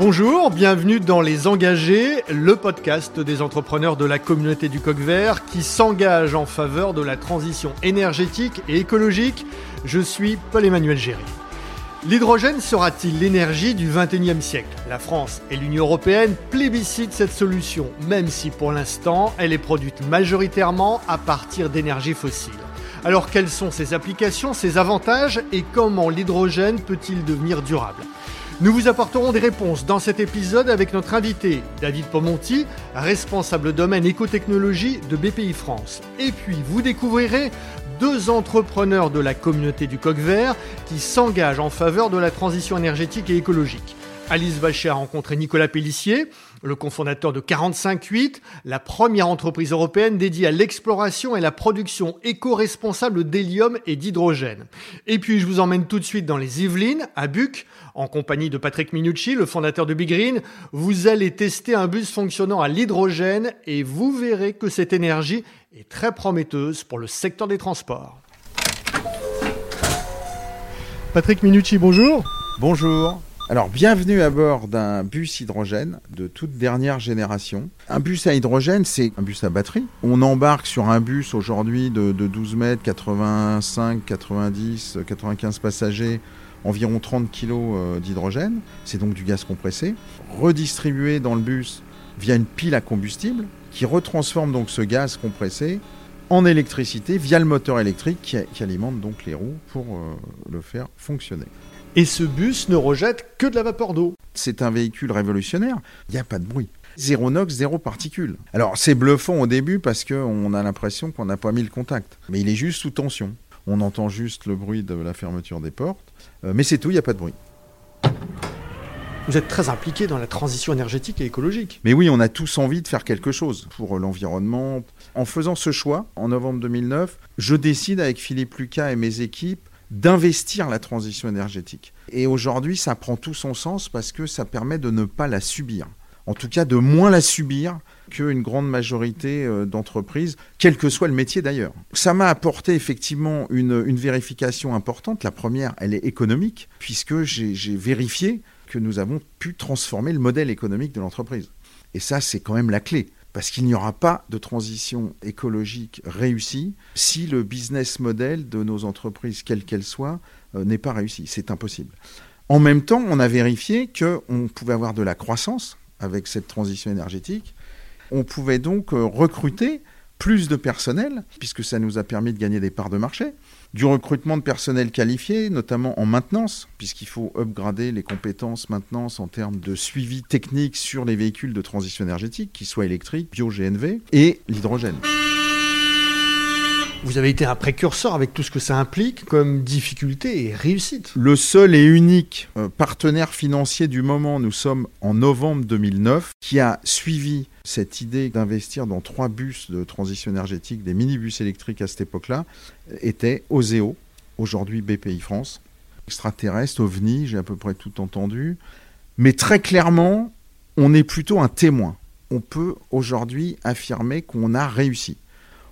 Bonjour, bienvenue dans Les Engagés, le podcast des entrepreneurs de la communauté du coq vert qui s'engagent en faveur de la transition énergétique et écologique. Je suis Paul-Emmanuel Géry. L'hydrogène sera-t-il l'énergie du 21e siècle? La France et l'Union européenne plébiscitent cette solution, même si pour l'instant elle est produite majoritairement à partir d'énergies fossiles. Alors quelles sont ses applications, ses avantages et comment l'hydrogène peut-il devenir durable? Nous vous apporterons des réponses dans cet épisode avec notre invité, David Pomonti, responsable domaine écotechnologie de BPI France. Et puis, vous découvrirez deux entrepreneurs de la communauté du coq vert qui s'engagent en faveur de la transition énergétique et écologique. Alice Vacher a rencontré Nicolas Pellissier, le cofondateur de 45.8, la première entreprise européenne dédiée à l'exploration et la production éco-responsable d'hélium et d'hydrogène. Et puis je vous emmène tout de suite dans les Yvelines, à Buc, en compagnie de Patrick Minucci, le fondateur de Big Green. Vous allez tester un bus fonctionnant à l'hydrogène et vous verrez que cette énergie est très prometteuse pour le secteur des transports. Patrick Minucci, bonjour. Bonjour. Alors, bienvenue à bord d'un bus hydrogène de toute dernière génération. Un bus à hydrogène, c'est un bus à batterie. On embarque sur un bus aujourd'hui de, 12 mètres, 85, 90, 95 passagers, environ 30 kg euh, d'hydrogène. C'est donc du gaz compressé, redistribué dans le bus via une pile à combustible qui retransforme donc ce gaz compressé en électricité via le moteur électrique qui, alimente donc les roues pour euh, le faire fonctionner. Et ce bus ne rejette que de la vapeur d'eau. C'est un véhicule révolutionnaire, il n'y a pas de bruit. Zéro NOx, zéro particule. Alors c'est bluffant au début parce qu'on a l'impression qu'on n'a pas mis le contact. Mais il est juste sous tension. On entend juste le bruit de la fermeture des portes. Euh, mais c'est tout, il n'y a pas de bruit. Vous êtes très impliqué dans la transition énergétique et écologique. Mais oui, on a tous envie de faire quelque chose pour l'environnement. En faisant ce choix, en novembre 2009, je décide avec Philippe Lucas et mes équipes d'investir la transition énergétique. Et aujourd'hui, ça prend tout son sens parce que ça permet de ne pas la subir. En tout cas, de moins la subir qu'une grande majorité euh, d'entreprises, quel que soit le métier d'ailleurs. Ça m'a apporté effectivement une, une, vérification importante. La première, elle est économique, puisque j'ai vérifié que nous avons pu transformer le modèle économique de l'entreprise. Et ça, c'est quand même la clé parce qu'il n'y aura pas de transition écologique réussie si le business model de nos entreprises, quelles qu'elles soient, euh, n'est pas réussi. C'est impossible. En même temps, on a vérifié qu'on pouvait avoir de la croissance avec cette transition énergétique. On pouvait donc euh, recruter plus de personnel, puisque ça nous a permis de gagner des parts de marché du recrutement de personnel qualifié, notamment en maintenance, puisqu'il faut upgrader les compétences maintenance en termes de suivi technique sur les véhicules de transition énergétique, qu'ils soient électriques, bio-GNV, et l'hydrogène. Vous avez été un précurseur avec tout ce que ça implique comme difficulté et réussite. Le seul et unique euh, partenaire financier du moment, nous sommes en novembre 2009, qui a suivi cette idée d'investir dans trois bus de transition énergétique, des minibus électriques à cette époque-là, était Oseo, aujourd'hui BPI France. Extraterrestre, OVNI, j'ai à peu près tout entendu. Mais très clairement, on est plutôt un témoin. On peut aujourd'hui affirmer qu'on a réussi.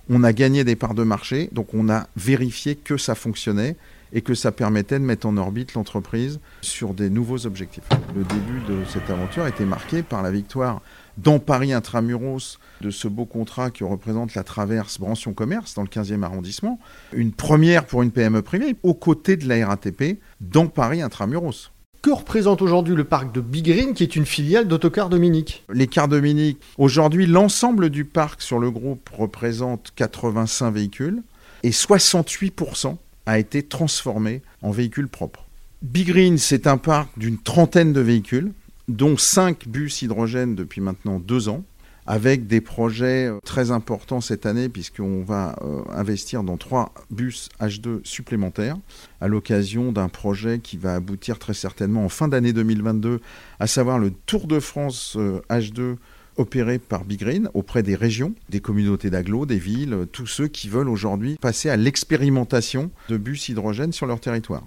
On a gagné des parts de marché, donc on a vérifié que ça fonctionnait et que ça permettait de mettre en orbite l'entreprise sur des nouveaux objectifs. Le début de cette aventure a été marqué par la victoire dans Paris Intramuros de ce beau contrat qui représente la traverse Bransion Commerce dans le 15e arrondissement. Une première pour une PME privée aux côtés de la RATP dans Paris Intramuros. Que représente aujourd'hui le parc de Big Green, qui est une filiale d'Autocar Dominique Les cars Dominique, aujourd'hui, l'ensemble du parc sur le groupe représente 85 véhicules et 68% a été transformé en véhicules propres. Big Green, c'est un parc d'une trentaine de véhicules dont 5 bus hydrogène depuis maintenant 2 ans, avec des projets euh, très importants cette année, puisqu'on va euh, investir dans 3 bus H2 supplémentaires, à l'occasion d'un projet qui va aboutir très certainement en fin d'année 2022, à savoir le Tour de France H2 euh, opéré par Big Green auprès des régions, des communautés d'agglos, des villes, tous ceux qui veulent aujourd'hui passer à l'expérimentation de bus hydrogène sur leur territoire.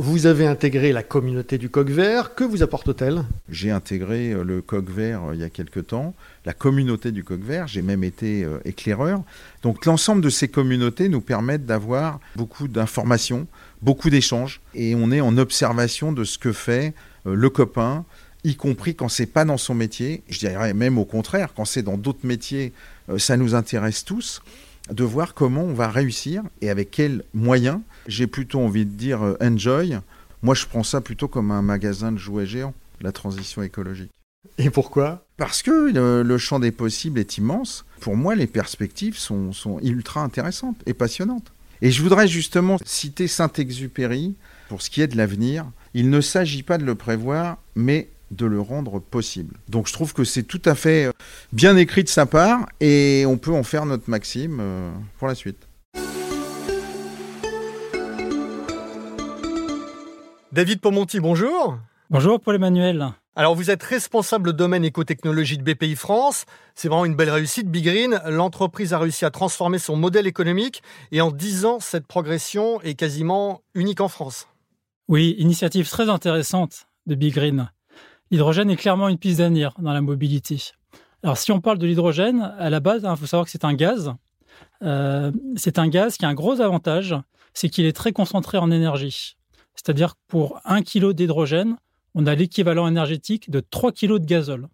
Vous avez intégré la communauté du coq vert. Que vous apporte-t-elle J'ai intégré euh, le coq vert euh, il y a quelque temps, la communauté du coq vert. J'ai même été euh, éclaireur. Donc l'ensemble de ces communautés nous permettent d'avoir beaucoup d'informations, beaucoup d'échanges. Et on est en observation de ce que fait le copain, y compris quand c'est pas dans son métier. Je dirais même au contraire, quand c'est dans d'autres métiers, ça nous intéresse tous de voir comment on va réussir et avec quels moyens. J'ai plutôt envie de dire euh, enjoy. Moi, je prends ça plutôt comme un magasin de jouets géants, la transition écologique. Et pourquoi? Parce que le, champ des possibles est immense. Pour moi, les perspectives sont, sont ultra intéressantes et passionnantes. Et je voudrais justement citer Saint-Exupéry pour ce qui est de l'avenir. Il ne s'agit pas de le prévoir, mais de le rendre possible. Donc je trouve que c'est tout à fait euh, bien écrit de sa part et on peut en faire notre maxime euh, pour la suite. David Pomonti, bonjour. Bonjour Paul-Emmanuel. Alors vous êtes responsable domaine écotechnologie de BPI France. C'est vraiment une belle réussite. Big Green, l'entreprise a réussi à transformer son modèle économique et en 10 ans, cette progression est quasiment unique en France. Oui, initiative très intéressante de Big Green. L'hydrogène est clairement une piste d'avenir dans la mobilité. Alors si on parle de l'hydrogène, à la base, il hein, faut savoir que c'est un gaz. Euh, c'est un gaz qui a un gros avantage, c'est qu'il est très concentré en énergie. C'est-à-dire que pour un kilo d'hydrogène, on a l'équivalent énergétique de 3 kilos de gazole.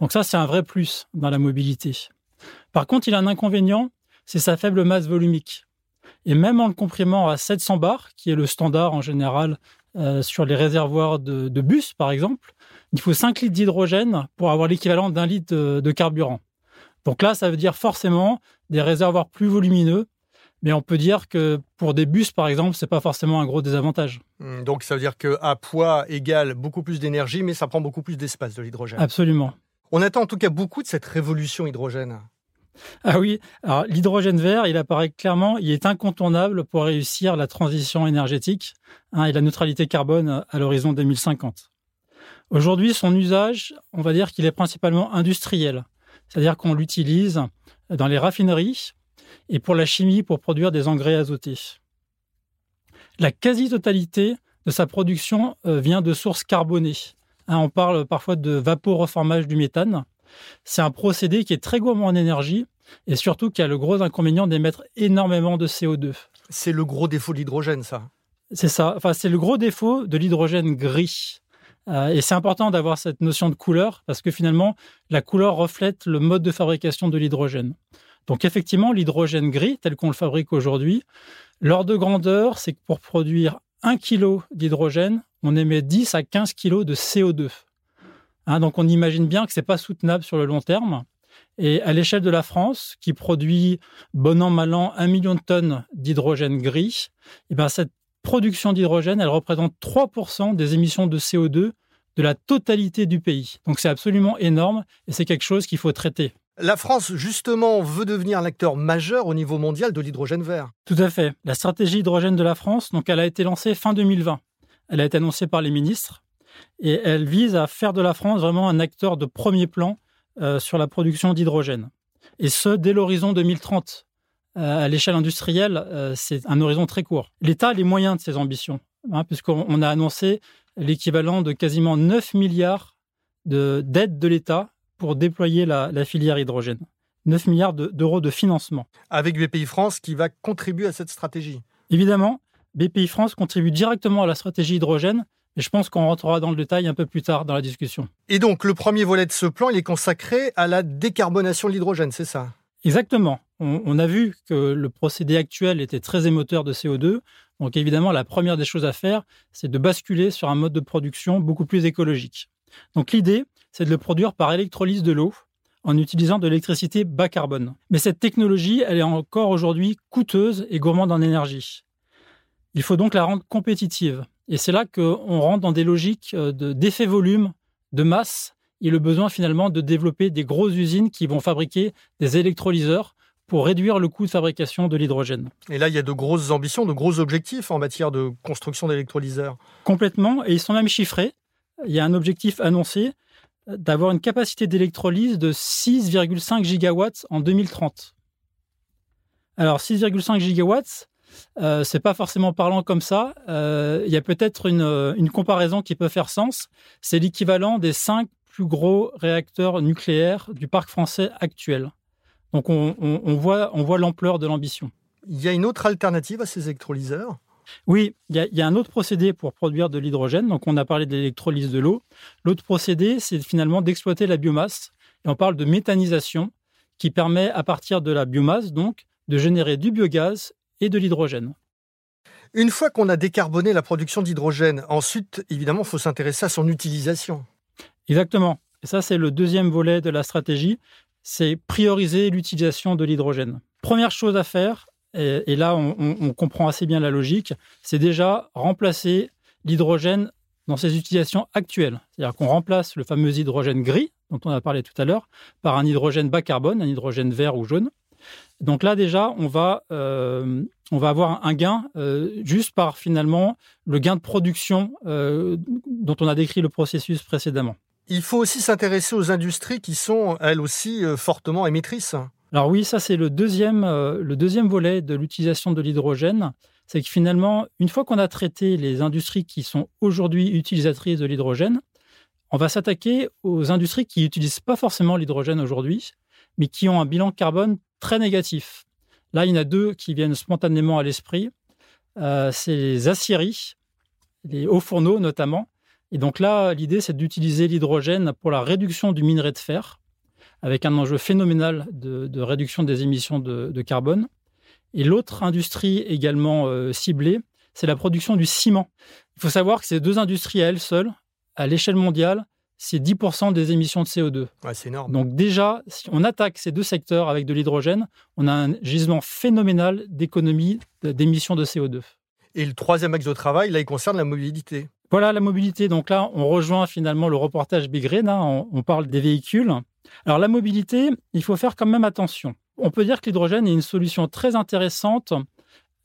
Donc ça, c'est un vrai plus dans la mobilité. Par contre, il a un inconvénient, c'est sa faible masse volumique. Et même en le comprimant à 700 bars, qui est le standard en général euh, sur les réservoirs de, bus, par exemple, il faut 5 litres d'hydrogène pour avoir l'équivalent d'un litre de, carburant. Donc là, ça veut dire forcément des réservoirs plus volumineux, mais on peut dire que pour des bus, par exemple, c'est pas forcément un gros désavantage. Hmm, donc ça veut dire qu'à poids égal beaucoup plus d'énergie, mais ça prend beaucoup plus d'espace de l'hydrogène. Absolument. On attend en tout cas beaucoup de cette révolution hydrogène. Ah oui, alors l'hydrogène vert, il apparaît clairement, il est incontournable pour réussir la transition énergétique hein, et la neutralité carbone à l'horizon 2050. Aujourd'hui, son usage, on va dire qu'il est principalement industriel, c'est-à-dire qu'on l'utilise dans les raffineries et pour la chimie pour produire des engrais azotés. La quasi-totalité de sa production euh, vient de sources carbonées. Hein, on parle parfois de vaporeformage du méthane. C'est un procédé qui est très gourmand en énergie et surtout qui a le gros inconvénient d'émettre énormément de CO2. C'est le gros défaut de l'hydrogène, ça C'est ça. Enfin, c'est le gros défaut de l'hydrogène gris. Euh, et c'est important d'avoir cette notion de couleur parce que finalement, la couleur reflète le mode de fabrication de l'hydrogène. Donc effectivement, l'hydrogène gris, tel qu'on le fabrique aujourd'hui, l'ordre de grandeur, c'est que pour produire 1 kg d'hydrogène, on émet 10 à 15 kg de CO2. Hein, donc on imagine bien que ce n'est pas soutenable sur le long terme. Et à l'échelle de la France, qui produit bon an, mal an, un million de tonnes d'hydrogène gris, et eh ben cette production d'hydrogène, elle représente 3% des émissions de CO2 de la totalité du pays. Donc c'est absolument énorme et c'est quelque chose qu'il faut traiter. La France, justement, veut devenir l'acteur majeur au niveau mondial de l'hydrogène vert. Tout à fait. La stratégie hydrogène de la France, donc, elle a été lancée fin 2020. Elle a été annoncée par les ministres et elle vise à faire de la France vraiment un acteur de premier plan euh, sur la production d'hydrogène. Et ce, dès l'horizon 2030. Euh, à l'échelle industrielle, euh, c'est un horizon très court. L'État a les moyens de ses ambitions, hein, puisqu'on a annoncé l'équivalent de quasiment 9 milliards d'aides de, l'État pour déployer la, la, filière hydrogène. 9 milliards d'euros de financement. Avec BPI France qui va contribuer à cette stratégie. Évidemment, BPI France contribue directement à la stratégie hydrogène et je pense qu'on rentrera dans le détail un peu plus tard dans la discussion. Et donc, le premier volet de ce plan, il est consacré à la décarbonation de l'hydrogène, c'est ça? Exactement. On, a vu que le procédé actuel était très émetteur de CO2. Donc, évidemment, la première des choses à faire, c'est de basculer sur un mode de production beaucoup plus écologique. Donc, l'idée, c'est de le produire par électrolyse de l'eau en utilisant de l'électricité bas carbone. Mais cette technologie, elle est encore aujourd'hui coûteuse et gourmande en énergie. Il faut donc la rendre compétitive. Et c'est là qu'on rentre dans des logiques euh, d'effet volume, de masse, et le besoin finalement de développer des grosses usines qui vont fabriquer des électrolyseurs pour réduire le coût de fabrication de l'hydrogène. Et là, il y a de grosses ambitions, de gros objectifs en matière de construction d'électrolyseurs. Complètement, et ils sont même chiffrés. Il y a un objectif annoncé d'avoir une capacité d'électrolyse de 6,5 gigawatts en 2030. Alors 6,5 gigawatts, euh, c'est pas forcément parlant comme ça. Euh, il y a peut-être une, une, comparaison qui peut faire sens. C'est l'équivalent des cinq plus gros réacteurs nucléaires du parc français actuel. Donc on, on voit, on voit l'ampleur de l'ambition. Il y a une autre alternative à ces électrolyseurs? Oui, il y, a un autre procédé pour produire de l'hydrogène. Donc, on a parlé de l'électrolyse de l'eau. L'autre procédé, c'est finalement d'exploiter la biomasse. Et on parle de méthanisation qui permet, à partir de la biomasse, donc, de générer du biogaz et de l'hydrogène. Une fois qu'on a décarboné la production d'hydrogène, ensuite, évidemment, il faut s'intéresser à son utilisation. Exactement. Et ça, c'est le deuxième volet de la stratégie, c'est prioriser l'utilisation de l'hydrogène. Première chose à faire, et, là on, comprend assez bien la logique, c'est déjà remplacer l'hydrogène dans ses utilisations actuelles. C'est-à-dire qu'on remplace le fameux hydrogène gris, dont on a parlé tout à l'heure, par un hydrogène bas carbone, un hydrogène vert ou jaune. Donc là déjà, on va, euh, on va avoir un gain euh, juste par finalement le gain de production euh, dont on a décrit le processus précédemment. Il faut aussi s'intéresser aux industries qui sont elles aussi fortement émettrices. Alors oui, ça c'est le deuxième, le deuxième volet de l'utilisation de l'hydrogène. C'est que finalement, une fois qu'on a traité les industries qui sont aujourd'hui utilisatrices de l'hydrogène, on va s'attaquer aux industries qui n'utilisent pas forcément l'hydrogène aujourd'hui, mais qui ont un bilan carbone très négatif. Là, il y en a deux qui viennent spontanément à l'esprit. Euh, c'est les aciéries, les hauts fourneaux notamment. Et donc là, l'idée, c'est d'utiliser l'hydrogène pour la réduction du minerai de fer, avec un enjeu phénoménal de, réduction des émissions de, carbone. Et l'autre industrie également euh, ciblée, c'est la production du ciment. Il faut savoir que ces deux industries à elles seules, à l'échelle mondiale, c'est 10% des émissions de CO2. c'est énorme. Donc déjà, si on attaque ces deux secteurs avec de l'hydrogène, on a un gisement phénoménal d'économie d'émissions de CO2. Et le troisième axe de travail, là, il concerne la mobilité. Voilà la mobilité. Donc là, on rejoint finalement le reportage Big Green. Hein. on, parle des véhicules. Alors la mobilité, il faut faire quand même attention. On peut dire que l'hydrogène est une solution très intéressante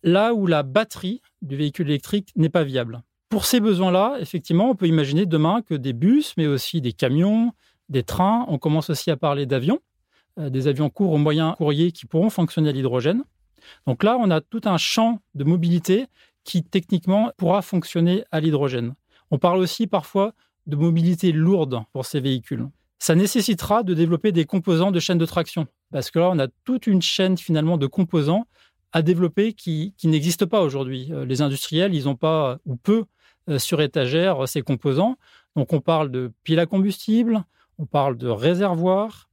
là où la batterie du véhicule électrique n'est pas viable. Pour ces besoins-là, effectivement, on peut imaginer demain que des bus, mais aussi des camions, des trains, on commence aussi à parler d'avions, euh, des avions courts ou moyens courriers qui pourront fonctionner à l'hydrogène. Donc là, on a tout un champ de mobilité qui techniquement pourra fonctionner à l'hydrogène. On parle aussi parfois de mobilité lourde pour ces véhicules. Ça nécessitera de développer des composants de chaîne de traction, parce que là, on a toute une chaîne finalement de composants à développer qui, qui n'existe pas aujourd'hui. Euh, les industriels, ils n'ont pas ou peu euh, sur étagère ces composants. Donc on parle de piles à combustible, on parle de réservoirs,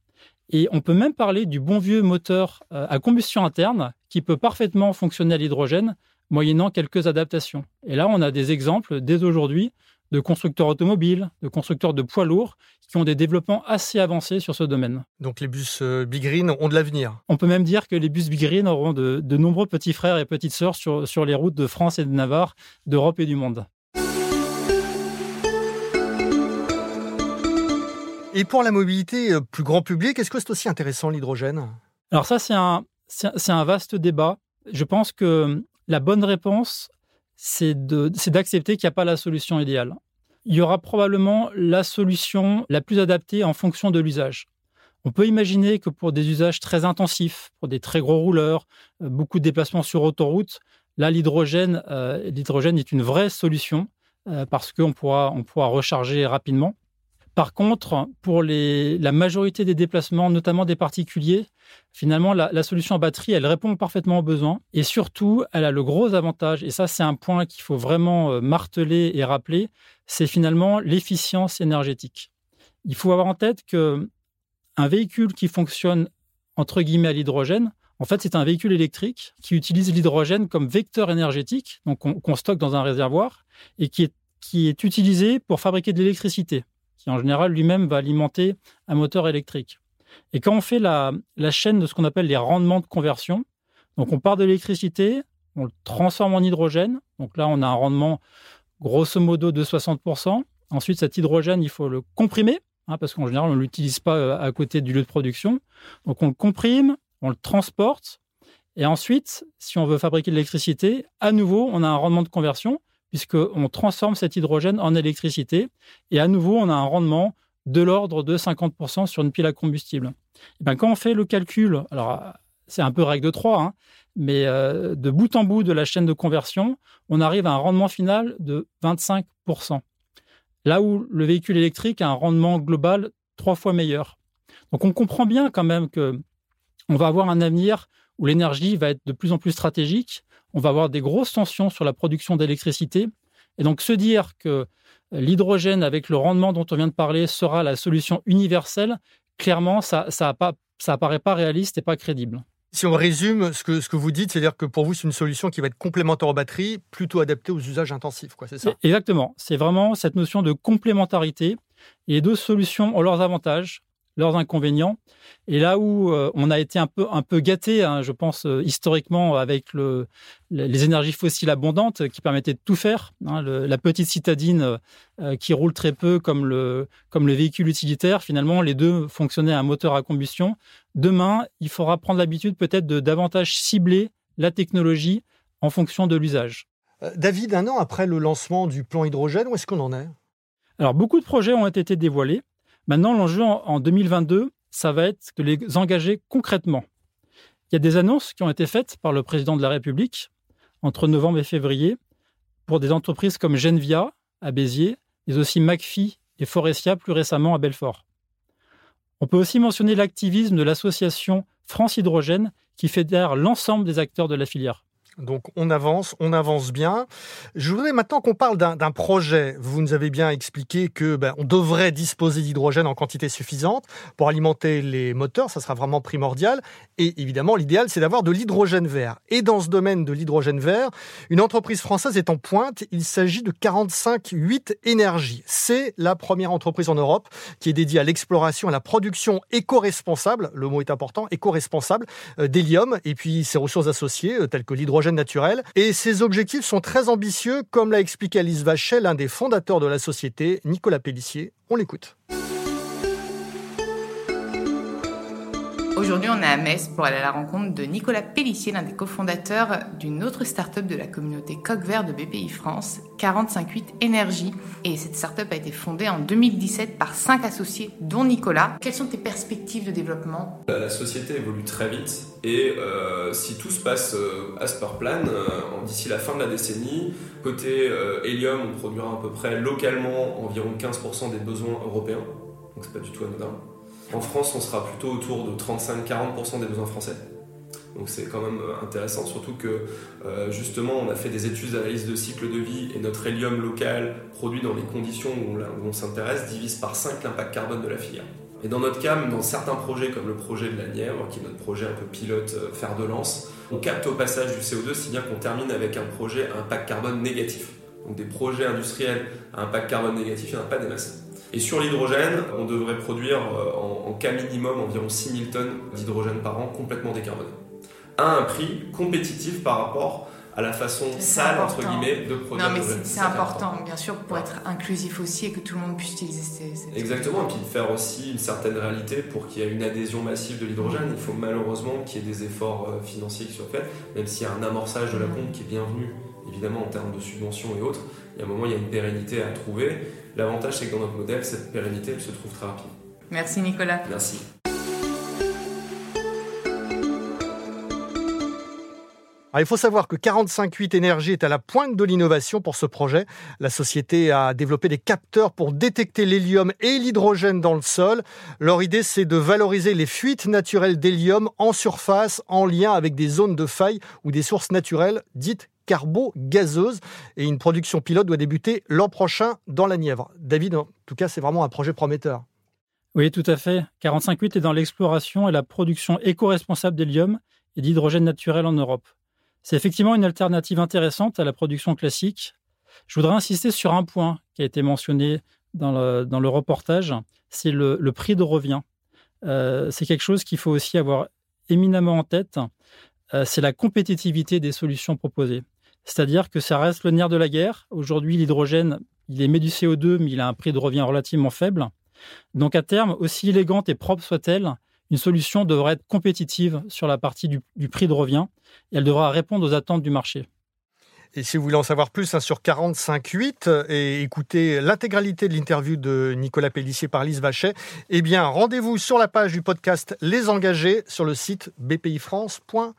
et on peut même parler du bon vieux moteur euh, à combustion interne qui peut parfaitement fonctionner à l'hydrogène moyennant quelques adaptations. Et là, on a des exemples dès aujourd'hui de constructeurs automobiles, de constructeurs de poids lourds qui ont des développements assez avancés sur ce domaine. Donc les bus euh, Big Green ont de l'avenir. On peut même dire que les bus Big Green auront de, nombreux petits frères et petites sœurs sur, sur les routes de France et de Navarre, d'Europe et du monde. Et pour la mobilité euh, plus grand public, est-ce que c'est aussi intéressant l'hydrogène? Alors ça, c'est un, c'est un vaste débat. Je pense que la bonne réponse, c'est d'accepter qu'il n'y a pas la solution idéale. Il y aura probablement la solution la plus adaptée en fonction de l'usage. On peut imaginer que pour des usages très intensifs, pour des très gros rouleurs, euh, beaucoup de déplacements sur autoroute, là, l'hydrogène, euh, est une vraie solution parce qu'on pourra, pourra recharger rapidement. Par contre, pour la majorité des déplacements, notamment des particuliers, finalement, la, solution à batterie, elle répond parfaitement aux besoins. Et surtout, elle a le gros avantage, et ça c'est un point qu'il faut vraiment euh, marteler et rappeler, c'est finalement l'efficience énergétique. Il faut avoir en tête que un véhicule qui fonctionne entre guillemets à l'hydrogène, en fait, c'est un véhicule électrique qui utilise l'hydrogène comme vecteur énergétique, donc qu'on stocke dans un réservoir, et qui est, qui est utilisé pour fabriquer de l'électricité qui en général lui-même va alimenter un moteur électrique. Et quand on fait la, chaîne de ce qu'on appelle les rendements de conversion, donc on part de l'électricité, on le transforme en hydrogène, donc là on a un rendement grosso modo de 60%. Ensuite cet hydrogène, il faut le comprimer, hein, parce qu'en général on ne l'utilise pas euh, à côté du lieu de production. Donc on le comprime, on le transporte, et ensuite, si on veut fabriquer de l'électricité, à nouveau on a un rendement de conversion puisqu'on transforme cet hydrogène en électricité. Et à nouveau, on a un rendement de l'ordre de 50% sur une pile à combustible. Et bien, quand on fait le calcul, alors c'est un peu règle de 3, hein, mais euh, de bout en bout de la chaîne de conversion, on arrive à un rendement final de 25%. Là où le véhicule électrique a un rendement global trois fois meilleur. Donc on comprend bien quand même que on va avoir un avenir où l'énergie va être de plus en plus stratégique, on va avoir des grosses tensions sur la production d'électricité, et donc se dire que l'hydrogène avec le rendement dont on vient de parler sera la solution universelle, clairement, ça ça, pas, ça apparaît pas réaliste et pas crédible. Si on résume ce que, ce que vous dites, c'est-à-dire que pour vous, c'est une solution qui va être complémentaire aux batteries, plutôt adaptée aux usages intensifs, quoi, c'est ça? Exactement. C'est vraiment cette notion de complémentarité. Et les deux solutions ont leurs avantages leurs inconvénients. Et là où euh, on a été un peu, un peu gâté, hein, je pense, euh, historiquement, avec le, les énergies fossiles abondantes qui permettaient de tout faire, hein, la petite citadine euh, qui roule très peu comme le, comme le véhicule utilitaire, finalement, les deux fonctionnaient à un moteur à combustion. Demain, il faudra prendre l'habitude peut-être de davantage cibler la technologie en fonction de l'usage. David, un an après le lancement du plan hydrogène, où est-ce qu'on en est? Alors, beaucoup de projets ont été dévoilés. Maintenant, l'enjeu en 2022, ça va être de les engager concrètement. Il y a des annonces qui ont été faites par le président de la République entre novembre et février pour des entreprises comme Genvia à Béziers, mais aussi McPhee et Forestia plus récemment à Belfort. On peut aussi mentionner l'activisme de l'association France Hydrogène qui fédère l'ensemble des acteurs de la filière. Donc on avance, on avance bien. Je voudrais maintenant qu'on parle d'un projet. Vous nous avez bien expliqué que ben, on devrait disposer d'hydrogène en quantité suffisante pour alimenter les moteurs, ça sera vraiment primordial. Et évidemment, l'idéal, c'est d'avoir de l'hydrogène vert. Et dans ce domaine de l'hydrogène vert, une entreprise française est en pointe. Il s'agit de 45-8 Énergie. C'est la première entreprise en Europe qui est dédiée à l'exploration et à la production éco-responsable, le mot est important, éco-responsable, euh, d'hélium et puis ses ressources associées, euh, telles que l'hydrogène naturel. Et ces objectifs sont très ambitieux, comme l'a expliqué Alice Vachet, l'un des fondateurs de la société, Nicolas Pellissier. On l'écoute. Aujourd'hui, on est à Metz pour aller à la rencontre de Nicolas Pellissier, l'un des cofondateurs d'une autre start-up de la communauté Coq Vert de BPI France, 458 Énergie. Et cette start-up a été fondée en 2017 par cinq associés, dont Nicolas. Quelles sont tes perspectives de développement? La société évolue très vite et euh, si tout se passe euh, à per plan, euh, d'ici la fin de la décennie, côté hélium, on produira à peu près localement environ 15% des besoins européens. Donc c'est pas du tout anodin. En France, on sera plutôt autour de 35-40% des besoins français. Donc c'est quand même euh, intéressant, surtout que euh, justement on a fait des études d'analyse de cycle de vie et notre hélium local produit dans les conditions où on, s'intéresse divise par 5 l'impact carbone de la filière. Et dans notre cas, dans certains projets comme le projet de la Nièvre, qui est notre projet un peu pilote euh, fer de lance, on capte au passage du CO2 si bien qu'on termine avec un projet à impact carbone négatif. Donc des projets industriels à impact carbone négatif, il n'y en a pas des masses. Et sur l'hydrogène, on devrait produire euh, en, cas minimum environ 6000 tonnes d'hydrogène par an complètement décarboné. À un prix compétitif par rapport à la façon sale, entre guillemets, de produire. Non, mais c'est important, bien sûr, pour être inclusif aussi et que tout le monde puisse utiliser ces. Exactement, et puis de faire aussi une certaine réalité pour qu'il y ait une adhésion massive de l'hydrogène. Il faut malheureusement qu'il y ait des efforts euh, financiers qui soient faits, même s'il y a un amorçage de la pompe qui est bienvenu, évidemment, en termes de subventions et autres. Il y a un moment, il y a une pérennité à trouver. L'avantage, c'est que dans notre modèle, cette pérennité, elle se trouve très rapide. Merci Nicolas. Merci. il faut savoir que 45.8 Énergie est à la pointe de l'innovation pour ce projet. La société a développé des capteurs pour détecter l'hélium et l'hydrogène dans le sol. Leur idée, c'est de valoriser les fuites naturelles d'hélium en surface en lien avec des zones de faille ou des sources naturelles dites carbo-gazeuse. Et une production pilote doit débuter l'an prochain dans la Nièvre. David, en tout cas, c'est vraiment un projet prometteur. Oui, tout à fait. 45.8 est dans l'exploration et la production éco-responsable d'hélium et d'hydrogène naturel en Europe. C'est effectivement une alternative intéressante à la production classique. Je voudrais insister sur un point qui a été mentionné dans le, reportage, c'est le, prix de revient. Euh, c'est quelque chose qu'il faut aussi avoir éminemment en tête. Euh, c'est la compétitivité des solutions proposées. C'est-à-dire que ça reste le nerf de la guerre. Aujourd'hui, l'hydrogène, il émet du CO2, mais il a un prix de revient relativement faible. Donc à terme, aussi élégante et propre soit-elle, une solution devrait être compétitive sur la partie du, prix de revient et elle devra répondre aux attentes du marché. Et si vous voulez en savoir plus hein, sur 45.8 et écouter l'intégralité de l'interview de Nicolas Pellissier par Lise Vachet, eh bien rendez-vous sur la page du podcast Les Engagés sur le site bpifrance.fr.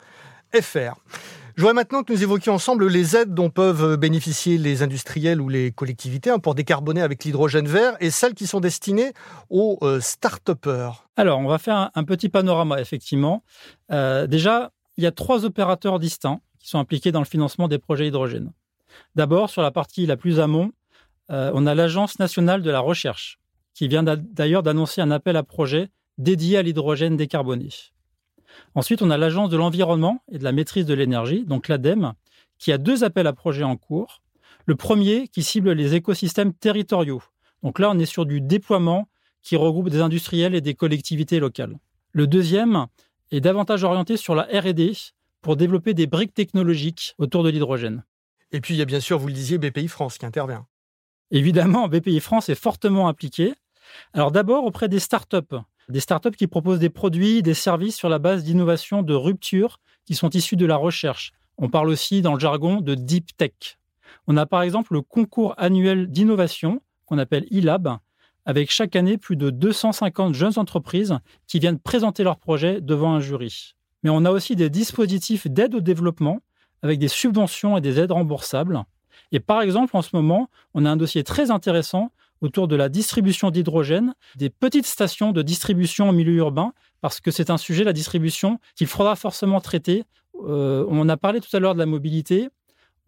Je voudrais maintenant que nous évoquions ensemble les aides dont peuvent bénéficier les industriels ou les collectivités hein, pour décarboner avec l'hydrogène vert et celles qui sont destinées aux euh, start-upers. Alors, on va faire un, petit panorama, effectivement. Euh, déjà, il y a trois opérateurs distincts qui sont impliqués dans le financement des projets hydrogène. D'abord, sur la partie la plus amont, euh, on a l'Agence nationale de la recherche, qui vient d'ailleurs d'annoncer un appel à projet dédié à l'hydrogène décarboné. Ensuite, on a l'Agence de l'environnement et de la maîtrise de l'énergie, donc l'ADEME, qui a deux appels à projets en cours. Le premier qui cible les écosystèmes territoriaux. Donc là, on est sur du déploiement qui regroupe des industriels et des collectivités locales. Le deuxième est davantage orienté sur la RD pour développer des briques technologiques autour de l'hydrogène. Et puis il y a bien sûr, vous le disiez, BPI France qui intervient. Évidemment, BPI France est fortement impliqué. Alors d'abord auprès des startups, des startups qui proposent des produits, des services sur la base d'innovations de rupture qui sont issues de la recherche. On parle aussi dans le jargon de deep tech. On a par exemple le concours annuel d'innovation qu'on appelle e-lab, avec chaque année plus de 250 jeunes entreprises qui viennent présenter leurs projets devant un jury. Mais on a aussi des dispositifs d'aide au développement avec des subventions et des aides remboursables. Et par exemple, en ce moment, on a un dossier très intéressant autour de la distribution d'hydrogène, des petites stations de distribution en milieu urbain, parce que c'est un sujet, la distribution, qu'il faudra forcément traiter. Euh, on a parlé tout à l'heure de la mobilité,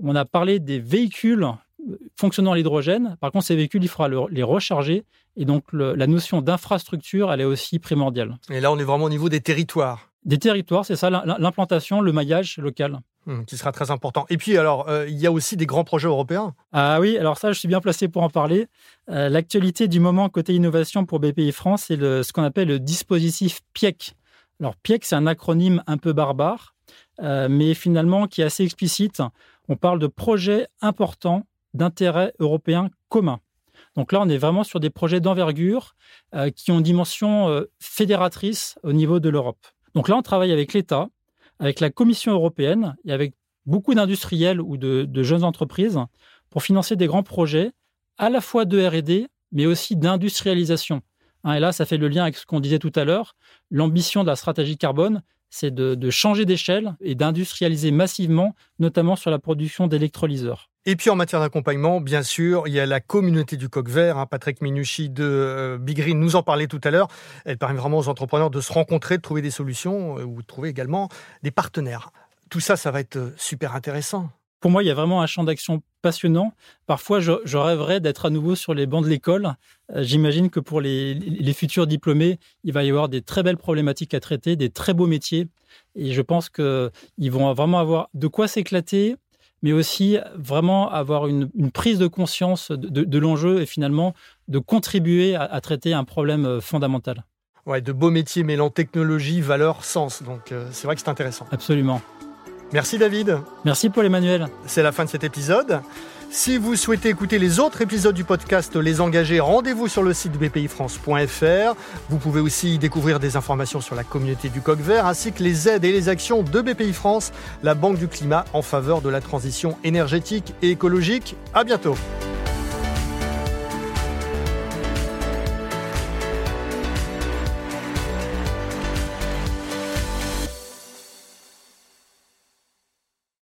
on a parlé des véhicules fonctionnant à l'hydrogène. Par contre, ces véhicules, il faudra les recharger. Et donc, la notion d'infrastructure, elle est aussi primordiale. Et là, on est vraiment au niveau des territoires. Des territoires, c'est ça, l'implantation, le maillage local. Hum, qui sera très important. Et puis, alors, euh, il y a aussi des grands projets européens. Ah oui, alors ça, je suis bien placé pour en parler. Euh, l'actualité du moment côté innovation pour BPI France, c'est ce qu'on appelle le dispositif PIEC. Alors, PIEC, c'est un acronyme un peu barbare, euh, mais finalement qui est assez explicite. On parle de projets importants d'intérêt européen commun. Donc là, on est vraiment sur des projets d'envergure qui ont une dimension fédératrice au niveau de l'Europe. Donc là, on travaille avec l'État, avec la Commission européenne et avec beaucoup d'industriels ou de, jeunes entreprises pour financer des grands projets à la fois de RD, mais aussi d'industrialisation. Hein, et là, ça fait le lien avec ce qu'on disait tout à l'heure. L'ambition de la stratégie carbone, c'est de, changer d'échelle et d'industrialiser massivement, notamment sur la production d'électrolyseurs. Et puis en matière d'accompagnement, bien sûr, il y a la communauté du coq vert. Hein. Patrick Minucci de euh, Big Green nous en parlait tout à l'heure. Elle permet vraiment aux entrepreneurs de se rencontrer, de trouver des solutions euh, ou de trouver également des partenaires. Tout ça, ça va être euh, super intéressant. Pour moi, il y a vraiment un champ d'action passionnant. Parfois, je, rêverais d'être à nouveau sur les bancs de l'école. J'imagine que pour les, les, futurs diplômés, il va y avoir des très belles problématiques à traiter, des très beaux métiers. Et je pense qu'ils vont vraiment avoir de quoi s'éclater, mais aussi vraiment avoir une, prise de conscience de, l'enjeu et finalement de contribuer à, traiter un problème euh, fondamental. Ouais, de beaux métiers mêlant technologie, valeur, sens. Donc euh, c'est vrai que c'est intéressant. Absolument. Merci David. Merci Paul Emmanuel. C'est la fin de cet épisode. Si vous souhaitez écouter les autres épisodes du podcast Les Engagés, rendez-vous sur le site bpifrance.fr. Vous pouvez aussi découvrir des informations sur la communauté du coq vert ainsi que les aides et les actions de BPI France, la Banque du climat en faveur de la transition énergétique et écologique. À bientôt.